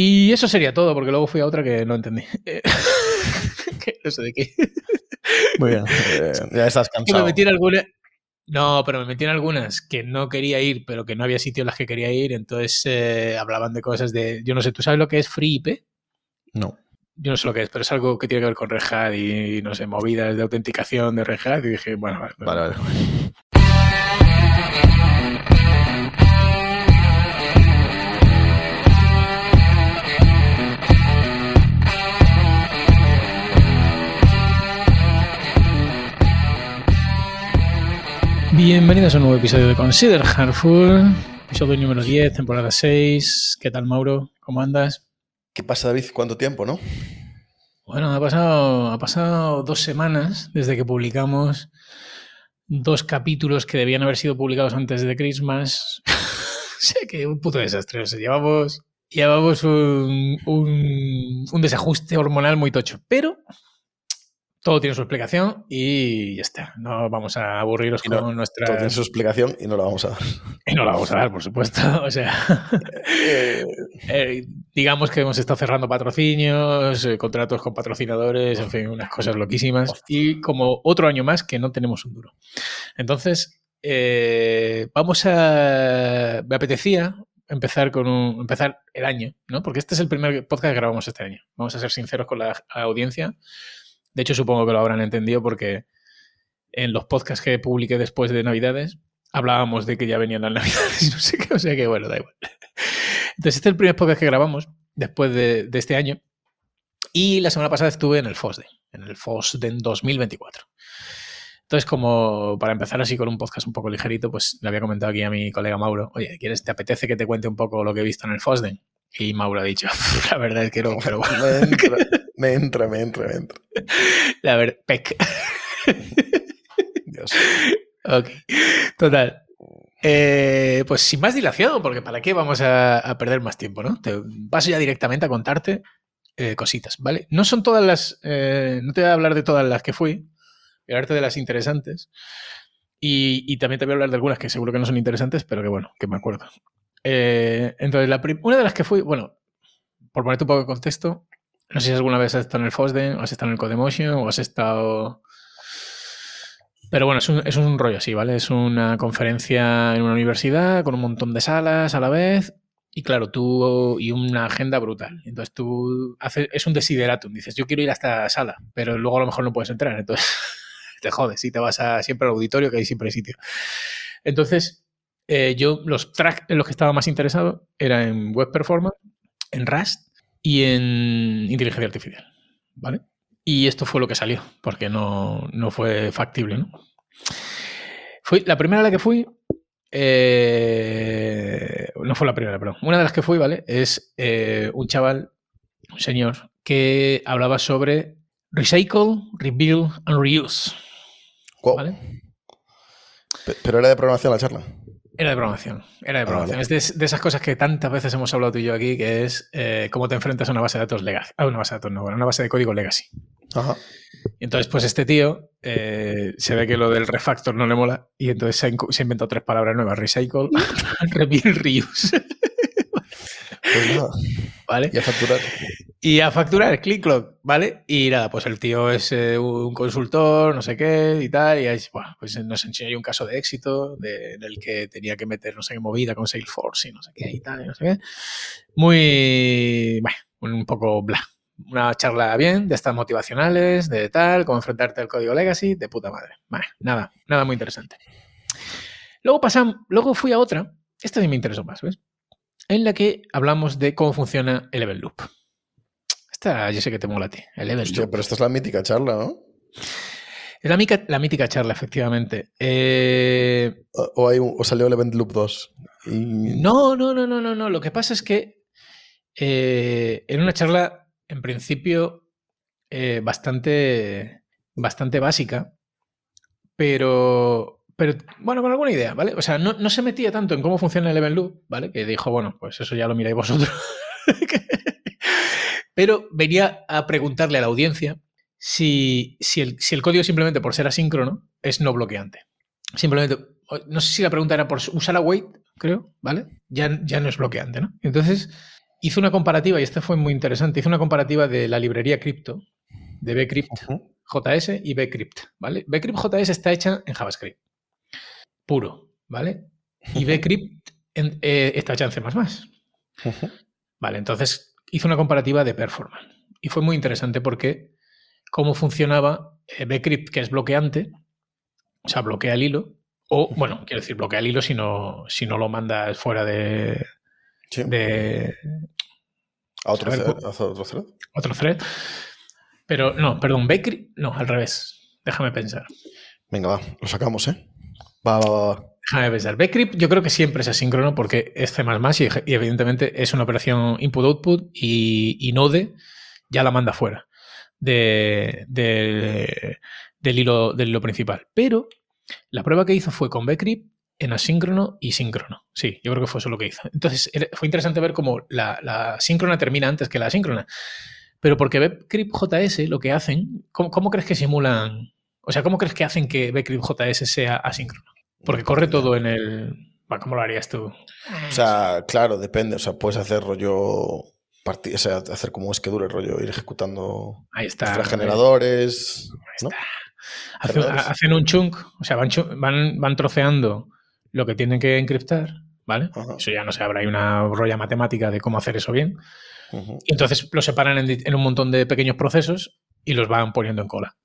Y eso sería todo, porque luego fui a otra que no entendí. que no sé de qué. Muy bien. Eh, ya estás Que me cansado. metí en alguna- No, pero me metí en algunas que no quería ir, pero que no había sitio en las que quería ir. Entonces eh, hablaban de cosas de. Yo no sé, ¿tú sabes lo que es Free IP? No. Yo no sé lo que es, pero es algo que tiene que ver con Red Hat y, no sé, movidas de autenticación de Red Hat. Y dije, bueno, vale. Vale, vale. Bienvenidos a un nuevo episodio de Consider Hardful, episodio número 10, temporada 6. ¿Qué tal, Mauro? ¿Cómo andas? ¿Qué pasa, David? ¿Cuánto tiempo, no? Bueno, ha pasado, ha pasado dos semanas desde que publicamos dos capítulos que debían haber sido publicados antes de Christmas. sé que un puto desastre. O sea, llevamos, llevamos un, un, un desajuste hormonal muy tocho. Pero todo tiene su explicación y ya está. No vamos a aburriros no- con nuestra. Todo tiene su explicación y no la vamos a dar. Y no la vamos a dar, por supuesto. O sea, Eh, eh, digamos que hemos estado cerrando patrocinios, eh, contratos con patrocinadores, en fin, unas cosas loquísimas. Y como otro año más que no tenemos un duro. Entonces, eh, vamos a. Me apetecía empezar con un, empezar el año, ¿no? Porque este es el primer podcast que grabamos este año. Vamos a ser sinceros con la audiencia. De hecho, supongo que lo habrán entendido porque en los podcasts que publiqué después de Navidades hablábamos de que ya venían las Navidades y no sé qué, o sea que bueno, da igual. Entonces, este es el primer podcast que grabamos después de, de este año y la semana pasada estuve en el FOSDEN, en el FOSDEN 2024. Entonces, como para empezar así con un podcast un poco ligerito, pues le había comentado aquí a mi colega Mauro, oye, ¿quieres, te apetece que te cuente un poco lo que he visto en el FOSDEN? Y Mauro ha dicho, la verdad es que no, pero bueno, me entra, me entra, me entra, la verdad, pec. Dios. Ok, total. Eh, pues sin más dilación, porque ¿para qué vamos a, a perder más tiempo, no? Te paso ya directamente a contarte eh, cositas, ¿vale? No son todas las. eh, no te voy a hablar de todas las que fui, voy a hablarte de las interesantes. Y, y también te voy a hablar de algunas que seguro que no son interesantes, pero que bueno, que me acuerdo. Entonces, la una de las que fui, bueno, por ponerte un poco de contexto, no sé si alguna vez has estado en el FOSDEN, o has estado en el Codemotion, o has estado. Pero bueno, es un, es un rollo así, ¿vale? Es una conferencia en una universidad con un montón de salas a la vez. Y claro, tú y una agenda brutal. Entonces tú haces, es un desideratum. Dices, yo quiero ir a esta sala, pero luego a lo mejor no puedes entrar. Entonces te jodes y te vas a, siempre al auditorio, que hay siempre sitio. Entonces, eh, yo los tracks en los que estaba más interesado era en web performance, en Rust y en inteligencia artificial. ¿Vale? Y esto fue lo que salió, porque no, no fue factible, ¿no? Fui, la primera a la que fui, eh, no fue la primera, perdón. Una de las que fui, ¿vale? Es eh, un chaval, un señor, que hablaba sobre recycle, rebuild and reuse. Pe- Pero era de programación la charla. Era de programación, era de Ah, programación. vale. Es de, de esas cosas que tantas veces hemos hablado tú y yo aquí, que es eh, cómo te enfrentas a una base de datos legacy. A una base de datos, no, a una base de código legacy. Ajá. Y entonces, pues este tío eh, se ve que lo del refactor no le mola y entonces se ha, incu- se ha inventado tres palabras nuevas: recycle, rebuild, reuse. Pues nada. ¿Vale? Y a facturar. Y a facturar, click clock, ¿vale? Y nada, pues el tío es eh, un consultor, no sé qué y tal, y ahí, bueno, pues nos enseñó un caso de éxito de- en el que tenía que meter no sé qué movida con Salesforce y no sé qué y tal, y no sé qué. Muy, bueno, un poco bla. Una charla bien, de estas motivacionales, de tal, cómo enfrentarte al código legacy, de puta madre. Bueno, nada, nada muy interesante. Luego pasamos, luego fui a otra, esta sí me interesó más, ¿ves? En la que hablamos de cómo funciona el Level Loop. Esta yo sé que te mola a ti, el Level Hostia, Loop. pero esta es la mítica charla, ¿no? Es la, mica- la mítica charla, efectivamente. Eh, O, o hay un- o salió el Event Loop 2. Y... no, no, no, no, no, no. Lo que pasa es que eh, en una charla, en principio, eh, bastante, bastante básica, pero, pero, bueno, con alguna idea, ¿vale? O sea, no, no se metía tanto en cómo funciona el Event Loop, ¿vale? Que dijo, bueno, pues eso ya lo miráis vosotros. pero venía a preguntarle a la audiencia si, si, el, si el código simplemente por ser asíncrono es no bloqueante. Simplemente, no sé si la pregunta era por usar await, creo, ¿vale? Ya, ya no es bloqueante, ¿no? Entonces, hizo una comparativa, y este fue muy interesante, hizo una comparativa de la librería cripto, de Bcrypt. JS y Bcrypt, ¿vale? Bcrypt JS está hecha en JavaScript, puro, ¿vale? Y Bcrypt en- eh, está hecha en C++. Vale, entonces hizo una comparativa de performance. Y fue muy interesante porque cómo funcionaba eh, Bcrypt, que es bloqueante, o sea, bloquea el hilo, o, bueno, quiero decir, bloquea el hilo si no, si no lo mandas fuera de, Sí. de ¿A otro, thread? ¿A otro thread? otro thread. Pero no, perdón, Bcrypt, no, al revés. Déjame pensar. Venga, va, lo sacamos, ¿eh? Va, va, va. Déjame pensar. Yo creo que siempre es asíncrono porque es C++ y, y evidentemente es una operación input-output y, y Node ya la manda fuera de- de- del, hilo, del hilo principal. Pero la prueba que hizo fue con Bcrypt en asíncrono y síncrono. Sí, yo creo que fue eso lo que hizo. Entonces fue interesante ver cómo la, la síncrona termina antes que la asíncrona. Pero porque Bcrypt JS lo que hacen, ¿cómo, crees que simulan? O sea, ¿cómo crees que hacen que Bcrypt JS sea asíncrono? Porque corre todo en el. ¿Cómo lo harías tú? O sea, claro, depende. O sea, puedes hacer rollo. parti- O sea, hacer como un schedule, rollo, ir ejecutando Ahí está. generadores. ¿no? Hacen, hacen un chunk, o sea, van, van, van troceando lo que tienen que encriptar, ¿vale? Ajá. Eso ya no sé, habrá hay una rolla matemática de cómo hacer eso bien. Y entonces lo separan en un montón de pequeños procesos y los van poniendo en cola.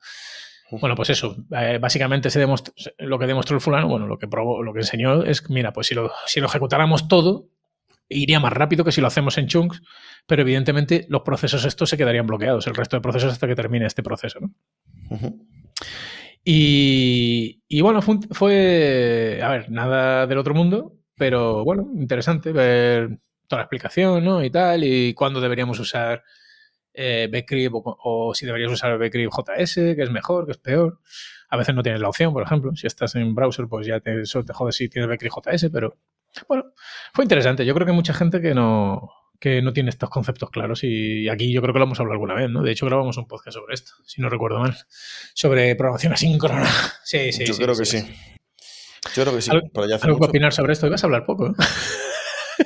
Bueno, pues eso, eh, básicamente se demostró- lo que demostró el fulano, bueno, lo que probó, lo que enseñó es, mira, pues si lo, si lo ejecutáramos todo, iría más rápido que si lo hacemos en chunks, pero evidentemente los procesos estos se quedarían bloqueados, el resto de procesos hasta que termine este proceso, ¿no? Y, y bueno, fue, fue, a ver, nada del otro mundo, pero bueno, interesante ver toda la explicación, ¿no? Y tal, y cuándo deberíamos usar eh, Bcrypt o, o si deberías usar Bcrypt JS, que es mejor, que es peor. A veces no tienes la opción, por ejemplo. Si estás en browser, pues ya te, eso te jode si tienes Bcrypt JS, pero bueno, fue interesante. Yo creo que hay mucha gente que no, que no tiene estos conceptos claros y aquí yo creo que lo hemos hablado alguna vez, ¿no? De hecho, grabamos un podcast sobre esto, si no recuerdo mal, sobre programación asíncrona. Sí, sí, Yo sí, creo que sí. Yo creo que sí. ¿Algo- pero ya hace ¿Algo que opinar sobre esto? Ibas a hablar poco, ¿eh?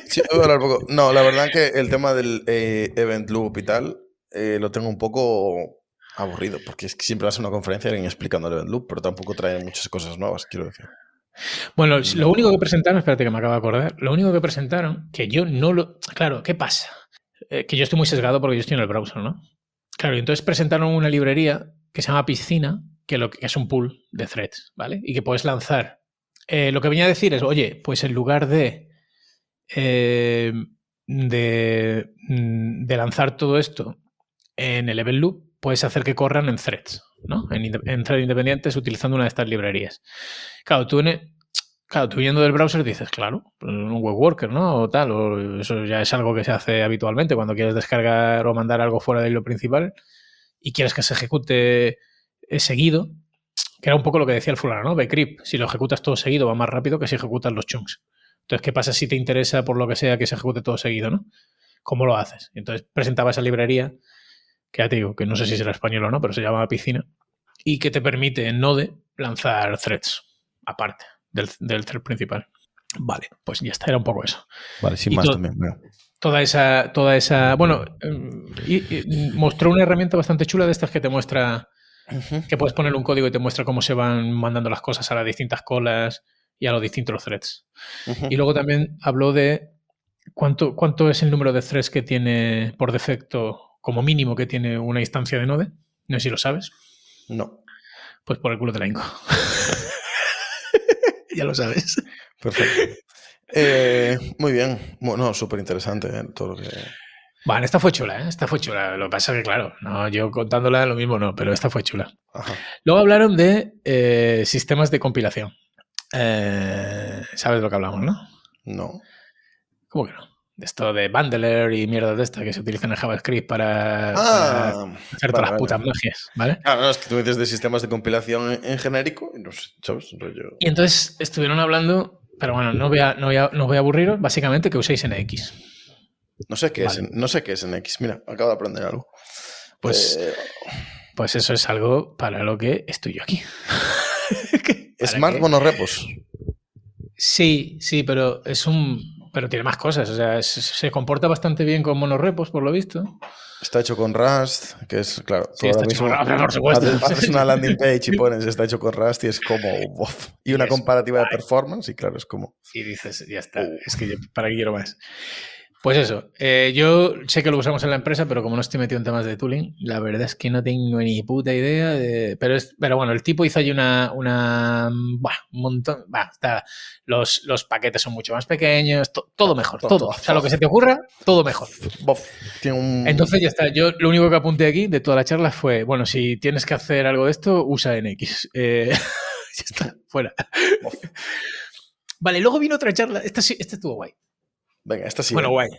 Sí, voy a hablar poco. No, la verdad que el tema del eh, event loop y tal eh, lo tengo un poco aburrido, porque es que siempre vas a una conferencia y alguien explicando el loop, pero tampoco trae muchas cosas nuevas, quiero decir. Bueno, lo único que presentaron, espérate que me acabo de acordar, lo único que presentaron, que yo no lo... Claro, ¿qué pasa? Eh, que yo estoy muy sesgado porque yo estoy en el browser, ¿no? Claro, y entonces presentaron una librería que se llama Piscina, que, lo que es un pool de threads, ¿vale? Y que puedes lanzar. Eh, lo que venía a decir es, oye, pues en lugar de, eh, de, mm, de lanzar todo esto en el event loop, puedes hacer que corran en threads, ¿no? En, threads independientes utilizando una de estas librerías. Claro, tú en el- Claro, tú del browser dices, claro, un web worker, ¿no? O tal, o eso ya es algo que se hace habitualmente cuando quieres descargar o mandar algo fuera del hilo principal y quieres que se ejecute eh, seguido, que era un poco lo que decía el fulano, ¿no? Bcrypt, si lo ejecutas todo seguido va más rápido que si ejecutas los chunks. Entonces, ¿qué pasa si te interesa por lo que sea que se ejecute todo seguido, ¿no? ¿Cómo lo haces? Entonces presentaba esa librería, que ya te digo, que no sé si será español o no, pero se llama Piscina, y que te permite en Node lanzar threads aparte del, del thread principal. Vale, pues ya está, era un poco eso. Vale, sin Y más to- también. Toda esa, toda esa. Bueno, em, y- y mostró una herramienta bastante chula de estas que te muestra que puedes poner un código y te muestra cómo se van mandando las cosas a las distintas colas y a los distintos threads. Y luego también habló de cuánto, cuánto es el número de threads que tiene por defecto, como mínimo, que tiene una instancia de Node. No sé si lo sabes. No, Pues por el culo te la hinco. ya lo sabes. perfecto. Eh, muy bien. Bueno, súper interesante eh, todo lo que... Bueno, esta fue chula, ¿eh? Esta fue chula. Lo que pasa es que, claro, no, yo contándola lo mismo no, pero esta fue chula. Ajá. Luego hablaron de eh, sistemas de compilación. Eh, ¿Sabes de lo que hablamos, no? No. ¿Cómo que no? De esto de bundler y mierda de esta que se utilizan en JavaScript para, para Ah, hacer vale, todas las vale. putas magias, ¿vale? Ah, no, es que tú dices de sistemas de compilación en, en genérico y no sé, ¿sabes? Rollo... Y entonces estuvieron hablando, pero bueno, no voy a, no voy a, no voy a aburriros, básicamente que uséis NX. No sé qué es, Vale. no sé qué es en X. Mira, acabo de aprender algo. Pues, Eh, pues eso es algo para lo que estoy yo aquí. ¿Para Smart qué? monorepos. Sí, sí, pero es un. Pero tiene más cosas. O sea, se, se comporta bastante bien con monorepos, por lo visto. Está hecho con Rust, que es, claro, Sí, está hecho con Rust, por supuesto. haces, una landing page y pones está hecho con Rust y es como... uf. Y una comparativa de performance y claro, es como... Y dices, ya está, es que yo, ¿para qué quiero más? Pues eso, eh, yo sé que lo usamos en la empresa, pero como no estoy metido en temas de tooling, la verdad es que no tengo ni puta idea de... Pero, es, pero bueno, el tipo hizo allí una... un montón... Bah, está, los, los paquetes son mucho más pequeños, to- todo mejor, Todo, todo. todo. O sea, lo que se te ocurra, todo mejor. Bof, tiene un... Entonces ya está. Yo lo único que apunté aquí de toda la charla fue, bueno, si tienes que hacer algo de esto, usa NX. Eh, ya está, fuera. Bof. Vale, luego vino otra charla. Esta, esta estuvo guay. Venga, esta sí. bueno, guay.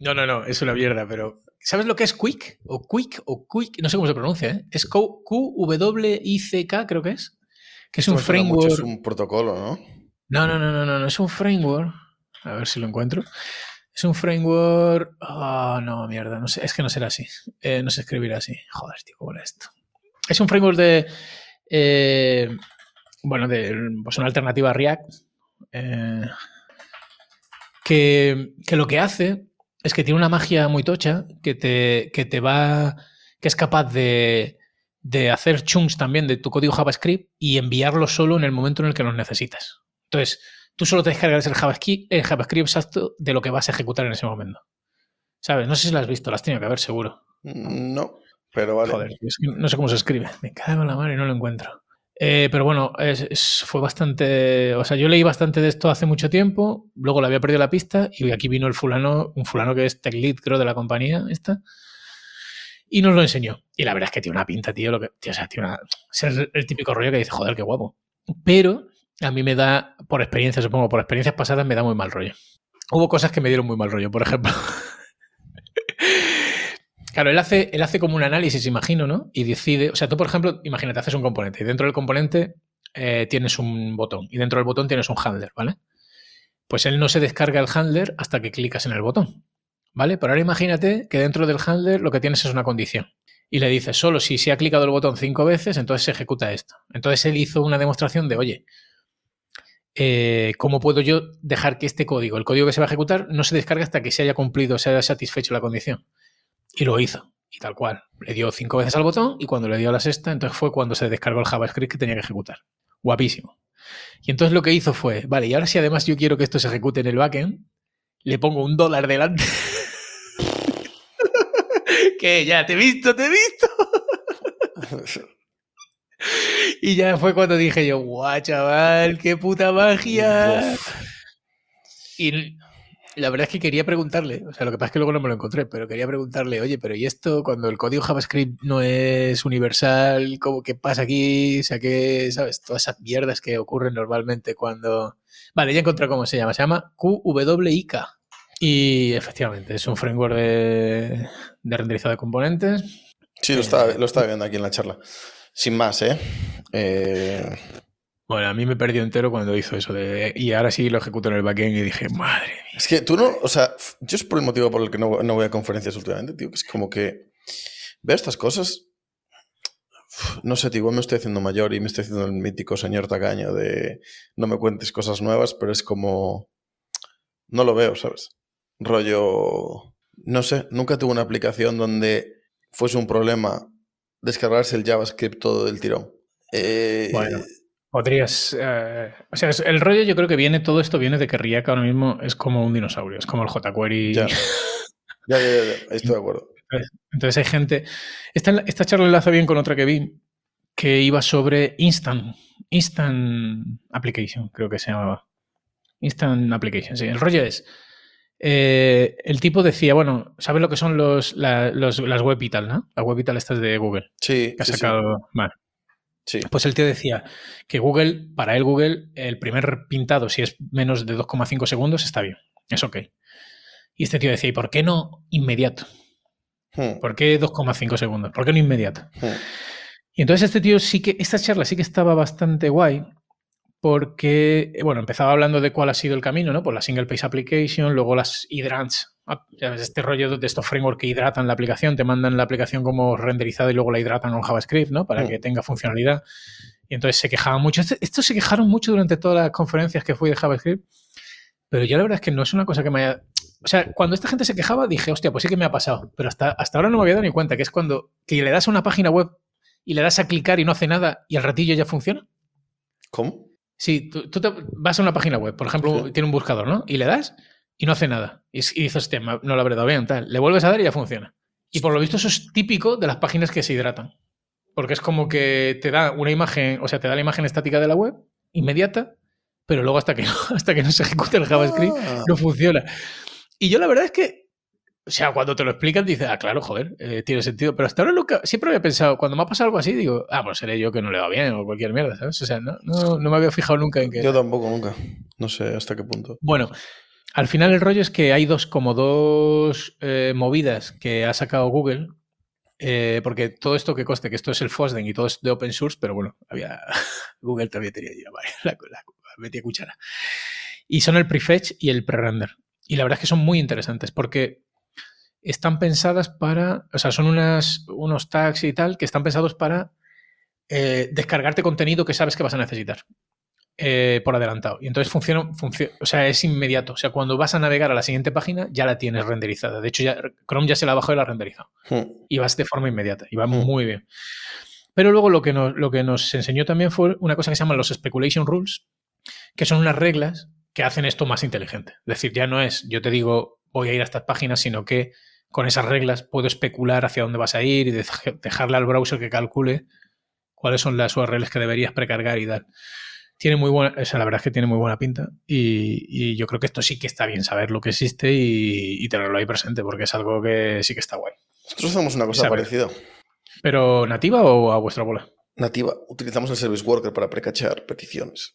No, no, no, es una mierda, pero ¿sabes lo que es Quick? O Quick, o Quick, no sé cómo se pronuncia, ¿eh? Es Q- QWICK, creo que es. Que es Esto un me suena mucho, framework. Es un protocolo, ¿no? No, no, no, no, no, no, es un framework. A ver si lo encuentro. Es un framework. Ah, no, mierda, no sé, es que no será así. Eh, no se escribirá así. Joder, tío, ¿cómo era esto? Es un framework de. eh, bueno, de pues una alternativa a React. eh, que, que lo que hace es que tiene una magia muy tocha que te, que te va. que es capaz de, de hacer chunks también de tu código JavaScript y enviarlo solo en el momento en el que los necesitas. Entonces, tú solo te descargas el JavaScript, el JavaScript exacto de lo que vas a ejecutar en ese momento. ¿Sabes? No sé si lo has visto, las tenido que ver seguro. No, pero vale. Joder, es que no sé cómo se escribe. Me cago en la madre y no lo encuentro. Eh, pero bueno, fue bastante. O sea, yo leí bastante de esto hace mucho tiempo, luego le había perdido la pista y aquí vino el fulano, un fulano que es tech lead, creo, de la compañía esta, y nos lo enseñó. Y la verdad es que tiene una pinta, tío, lo que, tío, o sea, tiene una, es el, el típico rollo que dice, joder, qué guapo. Pero a mí me da, por experiencia, supongo, por experiencias pasadas, me da muy mal rollo. Hubo cosas que me dieron muy mal rollo, por ejemplo. Claro, él hace, él hace como un análisis, imagino, ¿no? Y decide, o sea, tú, por ejemplo, imagínate, haces un componente y dentro del componente eh, tienes un botón y dentro del botón tienes un handler, ¿vale? Pues él no se descarga el handler hasta que clicas en el botón, ¿vale? Pero ahora imagínate que dentro del handler lo que tienes es una condición y le dices, solo si se ha clicado el botón cinco veces, entonces se ejecuta esto. Entonces él hizo una demostración de, oye, eh, ¿cómo puedo yo dejar que este código, el código que se va a ejecutar, no se descargue hasta que se haya cumplido, se haya satisfecho la condición? Y lo hizo. Y tal cual. Le dio cinco veces al botón y cuando le dio a la sexta, entonces fue cuando se descargó el JavaScript que tenía que ejecutar. Guapísimo. Y entonces lo que hizo fue, vale, y ahora si además yo quiero que esto se ejecute en el backend, le pongo un dólar delante. que ya te he visto, te he visto. Y ya fue cuando dije yo, guau, chaval, qué puta magia. Uf. Y la verdad es que quería preguntarle, o sea, lo que pasa es que luego no me lo encontré, pero quería preguntarle, oye, pero ¿y esto cuando el código JavaScript no es universal? ¿Cómo qué pasa aquí? O sea, que, ¿sabes? Todas esas mierdas que ocurren normalmente cuando... Vale, ya encontré cómo se llama. Se llama QWIK. Y efectivamente, es un framework de, de renderizado de componentes. Sí, lo estaba, lo estaba viendo aquí en la charla. Sin más, ¿eh? Eh, Bueno, a mí me perdió entero cuando hizo eso de... Y ahora sí lo ejecuto en el backend y dije, madre mía. Es que tú no, o sea, yo es por el motivo por el que no, no voy a conferencias últimamente, tío, que es como que veo estas cosas, no sé, tío, igual me estoy haciendo mayor y me estoy haciendo el mítico señor tacaño de no me cuentes cosas nuevas, pero es como, no lo veo, ¿sabes? Rollo, no sé, nunca tuve una aplicación donde fuese un problema descargarse el JavaScript todo del tirón. Eh, Bueno. Podrías. eh, o sea, el rollo yo creo que viene, todo esto viene de que React ahora mismo es como un dinosaurio, es como el jQuery. Ya. Ya, ya, ya, estoy de acuerdo. Entonces hay gente. Esta, esta charla enlaza bien con otra que vi, que iba sobre Instant. Instant Application, creo que se llamaba. Instant Application, sí. El rollo es. eh, el tipo decía, bueno, ¿sabes lo que son los, la- los- las web y tal, no? Las web y tal estas de Google. Sí, Que ha sí, sí, sacado. Vale. Sí. Pues el tío decía que Google, para él Google, el primer pintado, si es menos de 2,5 segundos, está bien. Es ok. Y este tío decía, ¿y por qué no inmediato? Hmm, ¿Por qué 2,5 segundos? ¿Por qué no inmediato? hmm. Y entonces este tío sí que, esta charla sí que estaba bastante guay, porque, eh, bueno, empezaba hablando de cuál ha sido el camino, ¿no? Pues la Single Page Application, luego las hydrants, ah, este rollo de estos frameworks que hidratan la aplicación, te mandan la aplicación como renderizada y luego la hidratan con JavaScript, ¿no? Para Mm. que tenga funcionalidad. Y entonces se quejaban mucho. Esto, esto se quejaron mucho durante todas las conferencias que fui de JavaScript, Pero yo la verdad es que no es una cosa que me haya... O sea, cuando esta gente se quejaba dije, hostia, pues sí que me ha pasado. Pero hasta, hasta ahora no me había dado ni cuenta, que es cuando que le das a una página web y le das a clicar y no hace nada y al ratillo ya funciona. ¿Cómo? Sí, tú, tú te vas a una página web, por ejemplo, Sí. tiene un buscador, ¿no? Y le das y no hace nada. Y, y dices, no lo habré dado bien, tal. Le vuelves a dar y ya funciona. Y por lo visto eso es típico de las páginas que se hidratan. Porque es como que te da una imagen, o sea, te da la imagen estática de la web, inmediata, pero luego hasta que no, hasta que no se ejecute el JavaScript Ah, no funciona. Y yo la verdad es que, o sea, cuando te lo explican dices, ah, claro, joder, eh, tiene sentido. Pero hasta ahora nunca, siempre había pensado, cuando me ha pasado algo así, digo, ah, pues seré yo que no le va bien o cualquier mierda, ¿sabes? O sea, no, no, no me había fijado nunca en que... Yo tampoco, nunca. No sé hasta qué punto. Bueno, al final el rollo es que hay dos, como dos eh, movidas que ha sacado Google, eh, porque todo esto que coste, que esto es el FOSDEN y todo es de open source, pero bueno, había Google también tenía la, la, metía cuchara. Y son el prefetch y el prerender. Y la verdad es que son muy interesantes porque están pensadas para, o sea, son unas, unos tags y tal que están pensados para eh, descargarte contenido que sabes que vas a necesitar eh, por adelantado. Y entonces funciona, func o sea, es inmediato. O sea, cuando vas a navegar a la siguiente página, ya la tienes renderizada. De hecho, ya, Chrome ya se la bajó y la ha renderizado. Hmm. Y vas de forma inmediata. Y va Hmm. muy bien. Pero luego lo que, nos, lo que nos enseñó también fue una cosa que se llaman los Speculation Rules, que son unas reglas que hacen esto más inteligente. Es decir, ya no es yo te digo voy a ir a estas páginas, sino que con esas reglas puedo especular hacia dónde vas a ir y dej- dejarle al browser que calcule cuáles son las URLs que deberías precargar y dar. Tiene muy buena, o sea, la verdad es que tiene muy buena pinta y, y yo creo que esto sí que está bien saber lo que existe y, y tenerlo ahí presente porque es algo que sí que está guay. Nosotros hacemos una cosa Saber. parecida. ¿Pero nativa o a vuestra bola? Nativa, utilizamos el Service Worker para precachar peticiones.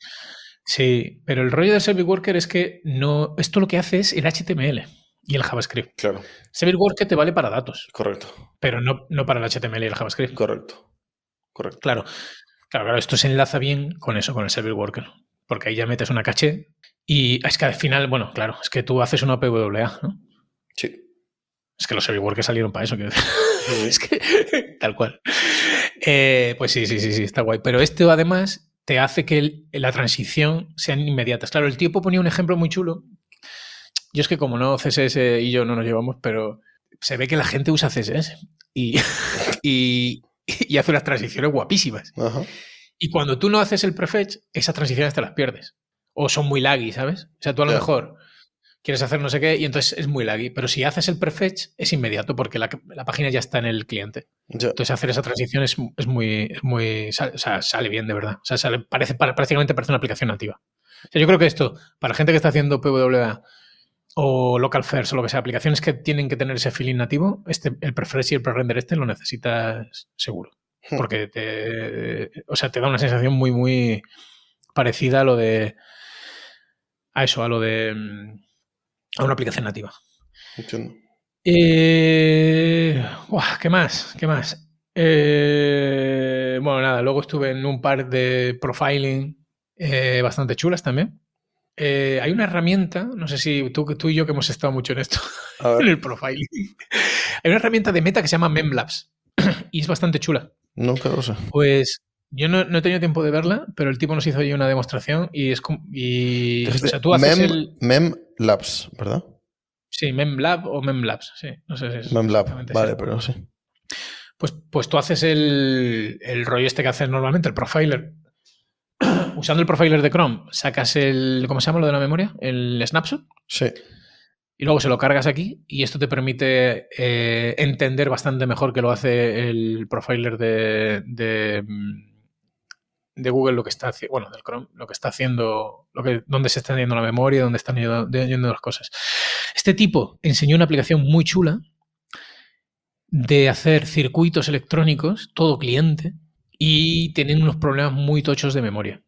Sí, pero el rollo del Service Worker es que no, esto lo que hace es el HTML y el JavaScript. Claro, Service Worker te vale para datos, correcto, pero no, no para el HTML y el JavaScript. correcto, correcto. Claro, claro, claro, esto se enlaza bien con eso, con el Service Worker, porque ahí ya metes una caché y es que al final, bueno, claro, es que tú haces una PWA, ¿no? Sí. Es que los Service Workers salieron para eso, quiero decir. Sí. es que tal cual. Eh, pues sí, sí, sí, sí, está guay. Pero esto además te hace que el- la transición sean inmediatas. Claro, el tipo ponía un ejemplo muy chulo. Yo es que como no CSS y yo no nos llevamos, pero se ve que la gente usa CSS y, y, y hace unas transiciones guapísimas. Ajá. Y cuando tú no haces el prefetch, esas transiciones te las pierdes. O son muy laggy, ¿sabes? O sea, tú a lo mejor quieres hacer no sé qué y entonces es muy laggy. Pero si haces el prefetch, es inmediato porque la, la página ya está en el cliente. Entonces hacer esa transición es, es muy, es muy sale, o sea, sale bien de verdad. O sea, sale- parece, para- prácticamente parece una aplicación nativa. O sea, yo creo que esto, para gente que está haciendo PWA o local first o lo que sea, aplicaciones que tienen que tener ese feeling nativo, este, el prefetch y el pre-render este lo necesitas seguro. Hmm. Porque te, o sea, te da una sensación muy, muy parecida a lo de. a eso, a lo de. mm, a una aplicación nativa. Entiendo. Eh, ¿Qué más? ¿Qué más? Eh, bueno, nada, luego estuve en un par de profiling eh, bastante chulas también. Eh, hay una herramienta, no sé si tú, tú y yo que hemos estado mucho en esto, en el profiling. Hay una herramienta de meta que se llama Memlabs y es bastante chula. nunca lo sé. Pues yo no, no he tenido tiempo de verla, pero el tipo nos hizo ahí una demostración y es como. Y, o sea, tú haces Mem, el. Mem Labs, ¿verdad? Sí, Memlab o Memlabs, sí. No sé si es. Mem Lab, exactamente, vale, sí. pero sí. Pues, pues tú haces el, el rollo este que haces normalmente, el profiler. Usando el profiler de Chrome, sacas el. ¿Cómo se llama lo de la memoria? El snapshot. Sí, Y luego se lo cargas aquí y esto te permite eh, entender bastante mejor que lo hace el profiler de, de, mm, de Google lo que está haciendo, bueno, del Chrome, lo que está haciendo, lo que, dónde se está yendo la memoria, dónde están yendo las cosas. Este tipo enseñó una aplicación muy chula de hacer circuitos electrónicos, todo cliente, y tienen unos problemas muy tochos de memoria.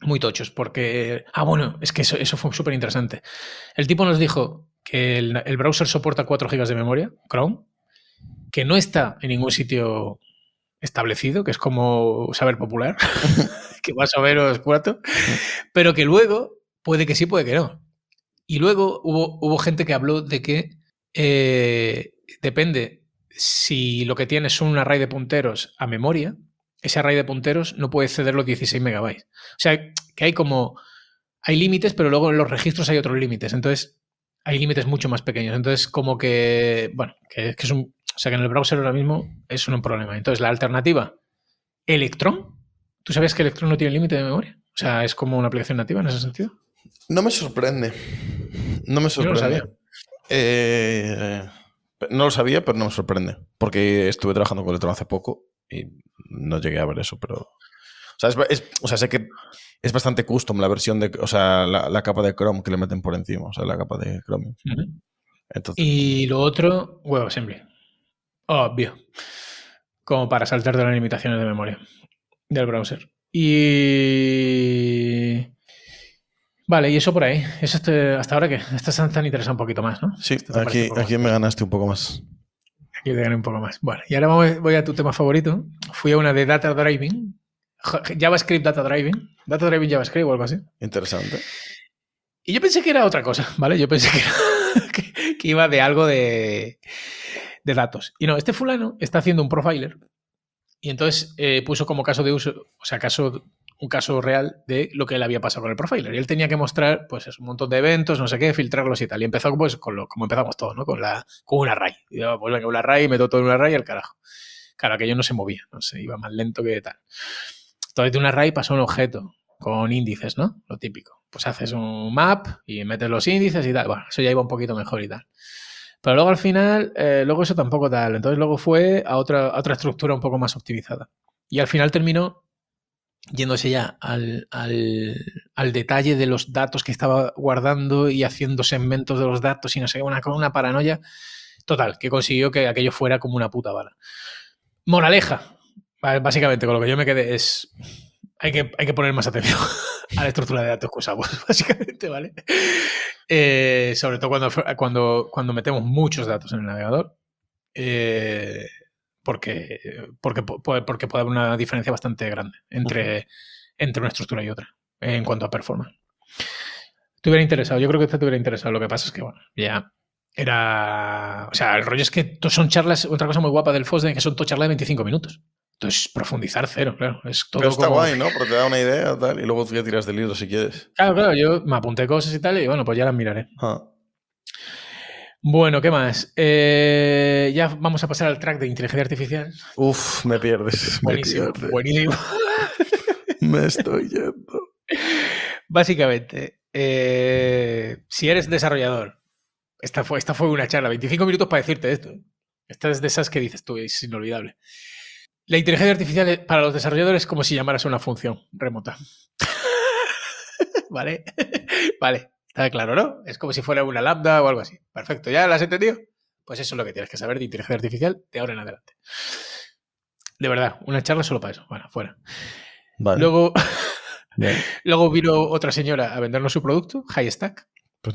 Muy tochos, porque... Ah, bueno, es que eso, eso fue súper interesante. El tipo nos dijo que el, el browser soporta 4 GB de memoria, Chrome, que no está en ningún sitio establecido, que es como saber popular, que más o menos cuatro, pero que luego puede que sí, puede que no. Y luego hubo, hubo gente que habló de que eh, depende si lo que tienes es un array de punteros a memoria, ese array de punteros no puede exceder los 16 megabytes. O sea, que hay como hay límites, pero luego en los registros hay otros límites. Entonces, hay límites mucho más pequeños. Entonces, como que, bueno, que, que es un. O sea, que en el browser ahora mismo es un problema. Entonces, la alternativa, Electron. ¿Tú sabías que Electron no tiene límite de memoria? O sea, es como una aplicación nativa en ese sentido. No me sorprende. No me sorprende. Yo no lo sabía. Eh, no lo sabía, pero no me sorprende. Porque estuve trabajando con Electron hace poco y no llegué a ver eso, pero. O sea, es- es- o sea sé que es bastante custom la versión de. O sea, la, la capa de Chrome que le meten por encima. O sea, la capa de. Entonces, Y lo otro, WebAssembly. Obvio. Como para saltar de las limitaciones de memoria del browser. Y. Vale, y eso por ahí. Eso este- hasta ahora que esta te han interesado un poquito más, ¿no? sí, aquí, aquí me ganaste un poco más. Aquí te gané un poco más. Bueno, y ahora vamos- voy a tu tema favorito. Fui a una de Data Driving. Ja- JavaScript Data Driving. Data Driving JavaScript o algo así. Interesante. Y yo pensé que era otra cosa, ¿vale? Yo pensé que, era- que- que iba de algo de, de datos. Y no, este fulano está haciendo un profiler y entonces eh, puso como caso de uso, o sea, caso, un caso real de lo que le había pasado con el profiler. Y él tenía que mostrar, pues, un montón de eventos, no sé qué, filtrarlos y tal. Y empezó, pues, con lo, como empezamos todos, ¿no? Con, la, con un array. Yo, pues, venga, un array, meto todo en un array y al carajo. Claro, aquello no se movía, no sé, iba más lento que tal. Entonces, de un array pasó un objeto con índices, ¿no? Lo típico. Pues haces un map y metes los índices y tal. Eso ya iba un poquito mejor y tal. Pero luego al final, eh, luego eso tampoco tal. Entonces luego fue a otra, a otra estructura un poco más optimizada. Y al final terminó yéndose ya al, al, al detalle de los datos que estaba guardando y haciendo segmentos de los datos y no sé, una, una paranoia. Total, que consiguió que aquello fuera como una puta bala. Moraleja, Básicamente, con lo que yo me quedé es. Hay que, hay que poner más atención a la estructura de datos que usamos, básicamente, ¿vale? Eh, sobre todo cuando, cuando, cuando metemos muchos datos en el navegador. eh, porque, porque, porque puede haber una diferencia bastante grande entre, entre una estructura y otra en cuanto a performance. Te hubiera interesado, yo creo que te hubiera interesado. Lo que pasa es que, bueno, ya era. O sea, el rollo es que son charlas. Otra cosa muy guapa del FOSDEN que son todo charlas de 25 minutos. Entonces, profundizar cero, claro. Es todo Pero está como... guay, ¿no? Porque te da una idea tal, y luego tú ya tiras del libro si quieres. Claro, claro, yo me apunté cosas y tal, y bueno, pues ya las miraré. Ah. Bueno, ¿qué más? Eh, ya vamos a pasar al track de inteligencia artificial. Uf, me pierdes. Buenísimo, me pierdes. buenísimo. me estoy yendo. Básicamente, eh, si eres desarrollador, esta fue, esta fue una charla, 25 minutos para decirte esto. Esta es de esas que dices tú, es inolvidable. La inteligencia artificial para los desarrolladores es como si llamaras a una función remota. ¿Vale? vale, está claro, ¿no? Es como si fuera una lambda o algo así. Perfecto, ¿ya la has entendido? Pues eso es lo que tienes que saber de inteligencia artificial de ahora en adelante. De verdad, una charla solo para eso. Bueno, fuera. Vale. Luego, luego vino otra señora a vendernos su producto, High Stack.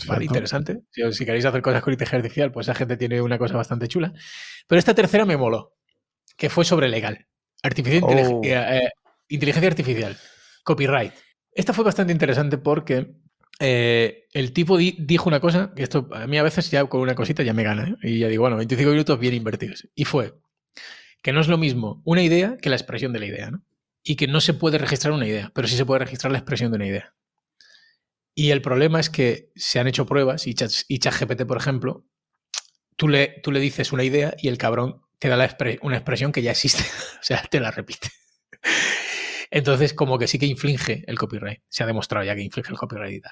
Vale, interesante. Si, si queréis hacer cosas con inteligencia artificial, pues esa gente tiene una cosa bastante chula. Pero esta tercera me moló, que fue sobre legal. Artifici- Oh. intelig- eh, eh, inteligencia artificial, copyright. Esta fue bastante interesante porque eh, el tipo di- dijo una cosa, que esto a mí a veces ya con una cosita ya me gana, ¿eh? y ya digo, bueno, 25 minutos bien invertidos. Y fue que no es lo mismo una idea que la expresión de la idea. Y que no se puede registrar una idea, pero sí se puede registrar la expresión de una idea. Y el problema es que se han hecho pruebas y, y ChatGPT, por ejemplo, tú le, tú le dices una idea y el cabrón te da una expresión que ya existe. o sea, te la repite. Entonces, como que sí que inflige el copyright. Se ha demostrado ya que inflige el copyright y tal.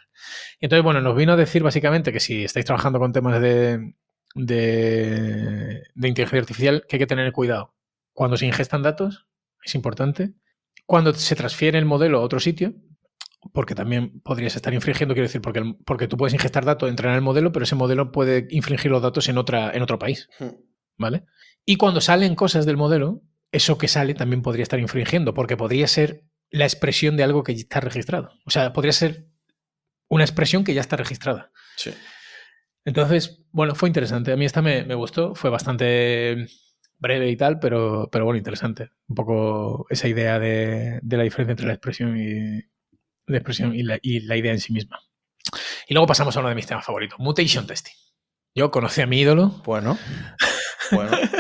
Entonces, bueno, nos vino a decir básicamente que si estáis trabajando con temas de, de, de inteligencia artificial, que hay que tener cuidado. Cuando se ingestan datos, es importante. Cuando se transfiere el modelo a otro sitio, porque también podrías estar infringiendo, quiero decir, porque, el- porque tú puedes ingestar datos, entrenar el modelo, pero ese modelo puede infringir los datos en, otra, en otro país, Hmm. ¿vale? Y cuando salen cosas del modelo, eso que sale también podría estar infringiendo, porque podría ser la expresión de algo que ya está registrado. O sea, podría ser una expresión que ya está registrada. Sí. Entonces, bueno, fue interesante. A mí esta me, me gustó, fue bastante breve y tal, pero, pero bueno, interesante. Un poco esa idea de, de la diferencia entre la expresión y la expresión y la, y la idea en sí misma. Y luego pasamos a uno de mis temas favoritos, mutation testing. Yo conocí a mi ídolo Bueno. Bueno.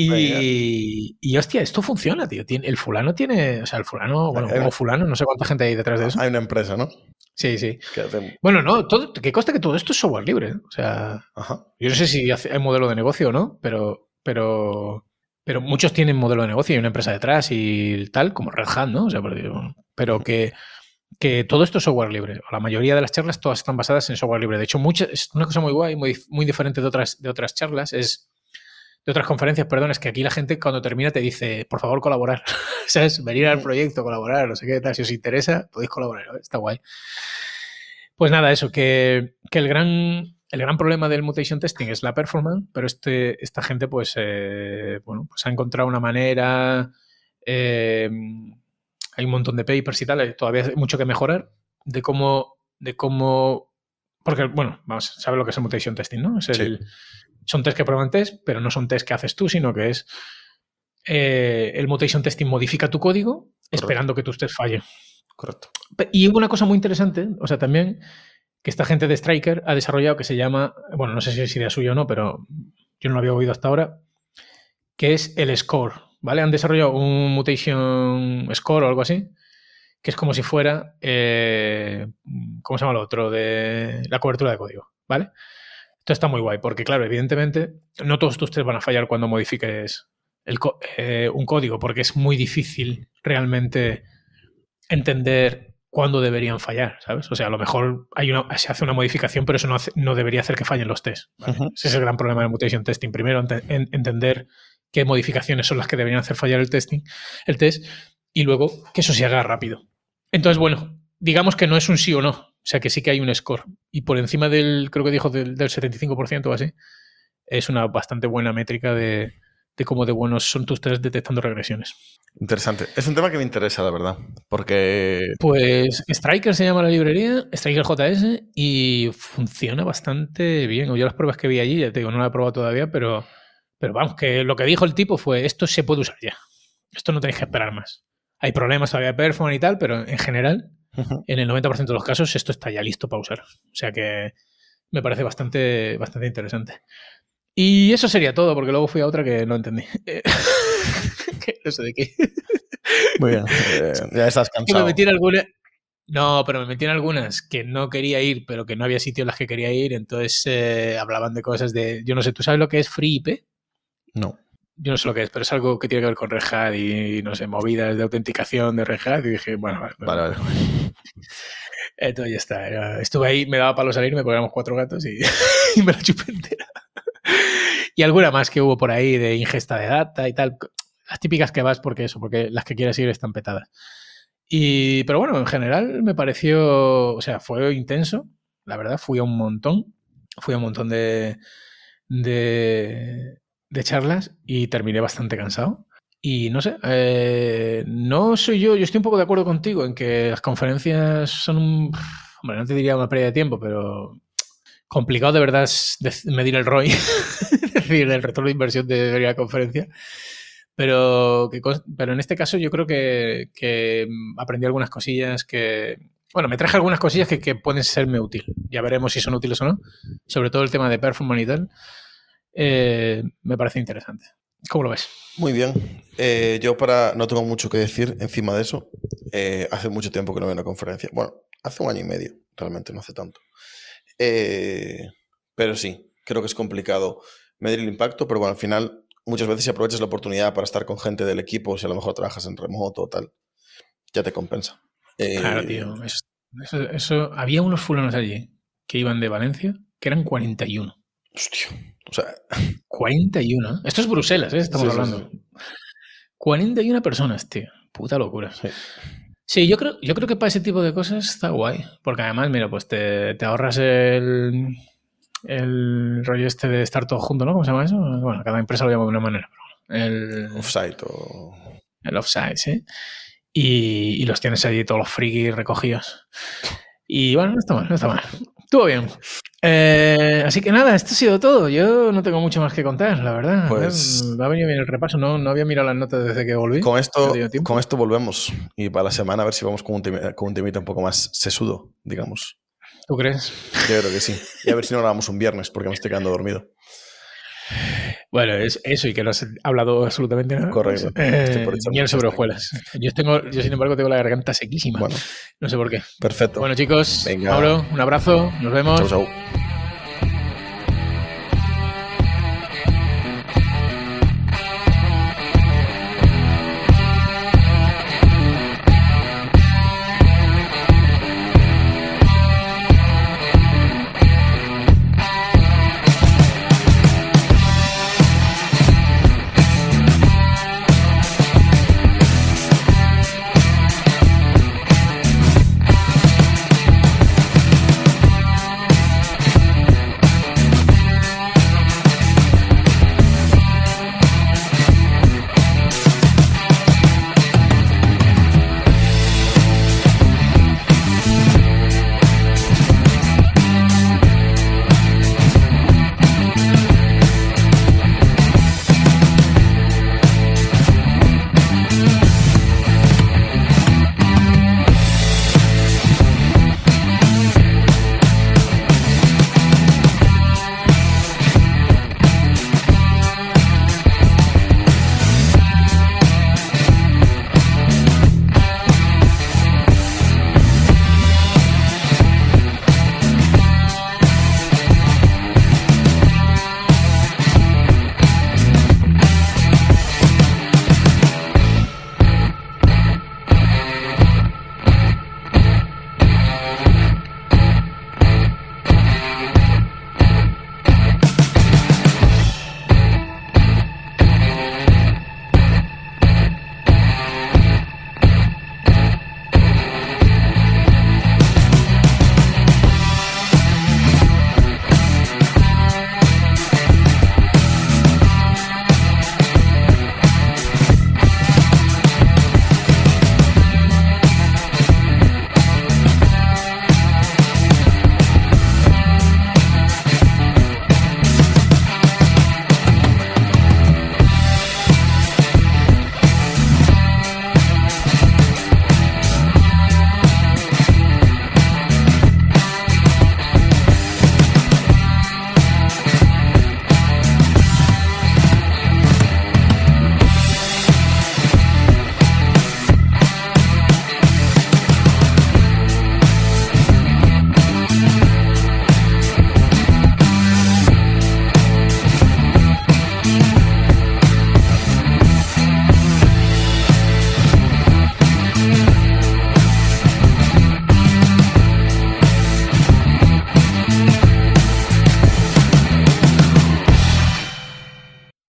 Y, y, hostia, esto funciona, tío. el fulano tiene, o sea, el fulano, bueno, o fulano, no sé cuánta gente hay detrás de eso. Hay una empresa, ¿no? Sí, sí. Bueno, no, todo, que conste que todo esto es software libre. ¿eh? O sea, yo no sé si hay modelo de negocio o no, pero, pero, pero muchos tienen modelo de negocio y una empresa detrás y tal, como Red Hat, ¿no? O sea, pero que, que todo esto es software libre. La mayoría de las charlas todas están basadas en software libre. De hecho, muchas, es una cosa muy guay, muy, muy diferente de otras, de otras charlas, es de otras conferencias, perdón, es que aquí la gente cuando termina te dice, por favor, colaborar. ¿Sabes? Venir al proyecto, colaborar, no sé qué tal. Si os interesa, podéis colaborar. Está guay. Pues nada, eso, que, el, gran, el gran problema del mutation testing es la performance, pero este, esta gente, pues, eh, bueno, pues ha encontrado una manera. Eh, hay un montón de papers y tal, todavía hay mucho que mejorar de cómo, de cómo porque, bueno, vamos, sabe lo que es el mutation testing, ¿no? Es el, son test que prueban test, pero no son test que haces tú, sino que es eh, el mutation testing modifica tu código esperando que tus test fallen. Correcto. Y hubo una cosa muy interesante, o sea, también que esta gente de Striker ha desarrollado que se llama, bueno, no sé si es idea suya o no, pero yo no lo había oído hasta ahora, que es el score, ¿vale? Han desarrollado un mutation score o algo así, que es como si fuera, eh, ¿cómo se llama lo otro? De la cobertura de código, ¿vale? Esto está muy guay, porque claro, evidentemente, no todos tus test van a fallar cuando modifiques eh, un código, porque es muy difícil realmente entender cuándo deberían fallar, ¿sabes? O sea, a lo mejor hay una, se hace una modificación, pero eso no, no debería hacer que fallen los tests. Ese es el gran problema del mutation testing. Primero, entender qué modificaciones son las que deberían hacer fallar el testing, el test, y luego que eso se haga rápido. Entonces, bueno, digamos que no es un sí o no. O sea que sí que hay un score. Y por encima del, creo que dijo, del, 75% o así, es una bastante buena métrica de, cómo de buenos son tus test detectando regresiones. Interesante. Es un tema que me interesa, la verdad. Porque. Pues Striker se llama la librería, Striker JS, y funciona bastante bien. Yo las pruebas que vi allí, ya te digo, no la he probado todavía, pero, pero vamos, que lo que dijo el tipo fue: esto se puede usar ya. Esto no tenéis que esperar más. Hay problemas todavía de performance y tal, pero en general en el 90% de los casos esto está ya listo para usar. O sea que me parece bastante, bastante interesante. Y eso sería todo, porque luego fui a otra que no entendí. no sé de qué. Muy bien. Eh, ya estás cansado. Me metí en alguna... No, pero me metí en algunas que no quería ir, pero que no había sitio en las que quería ir. Entonces eh, hablaban de cosas de. Yo no sé, ¿tú sabes lo que es Free IP? No. Yo no sé lo que es, pero es algo que tiene que ver con Red Hat y, no sé, movidas de autenticación de Red Hat. Y dije, bueno, vale. vale, vale. Entonces ya está. estuve ahí, me daba palo salirme porque éramos cuatro gatos y, me la chupé entera. y alguna más que hubo por ahí de ingesta de data y tal. Las típicas que vas porque eso, porque las que quieres ir están petadas. Y, pero bueno, en general me pareció, o sea, fue intenso, la verdad, fui a un montón, fui a un montón de, de, de charlas y terminé bastante cansado. Y no sé, eh, no soy yo, yo estoy un poco de acuerdo contigo en que las conferencias son un, hombre, no te diría una pérdida de tiempo, pero complicado de verdad es medir el ROI, es decir, el retorno de inversión de la conferencia. Pero, pero en este caso yo creo que, que, aprendí algunas cosillas que, bueno, me traje algunas cosillas que, que pueden serme útil. Ya veremos si son útiles o no. Sobre todo el tema de performance y tal. Eh, me parece interesante. ¿Cómo lo ves? Muy bien. Eh, yo para no tengo mucho que decir encima de eso. Eh, hace mucho tiempo que no veo una conferencia. Bueno, hace un año y medio, realmente no hace tanto. pero sí, creo que es complicado medir el impacto, pero bueno, al final muchas veces si aprovechas la oportunidad para estar con gente del equipo, si a lo mejor trabajas en remoto o tal, ya te compensa. claro, tío. Eso, había unos fulanos allí que iban de Valencia, que eran 41. Hostia. O sea. 41. Esto es Bruselas, ¿eh? Estamos hablando. 41 personas, tío. Puta locura. Sí. yo creo, yo creo que para ese tipo de cosas está guay. Porque además, mira, pues te, ahorras el, el rollo este de estar todo junto, ¿no? ¿Cómo se llama eso? Bueno, cada empresa lo llama de una manera. El offsite o. El offsite, sí. Y, y los tienes allí todos los frikis recogidos. Y bueno, no está mal, no está mal. Estuvo bien. Eh, así que nada, esto ha sido todo. Yo no tengo mucho más que contar, la verdad. Pues, va a venir bien el repaso. No, no había mirado las notas desde que volví. Con esto, con esto volvemos. Y para la semana a ver si vamos con un, con un temita un poco más sesudo, digamos. ¿Tú crees? Yo creo que sí. Y a ver si no grabamos un viernes porque me estoy quedando dormido. Bueno, es eso y que no has hablado absolutamente nada. Correcto. Eh, miel sobre hojuelas. Yo, tengo, yo, sin embargo, tengo la garganta sequísima. Bueno, no sé por qué. Perfecto. Bueno, chicos, Venga. Mauro, un abrazo. Nos vemos. Chau, chau.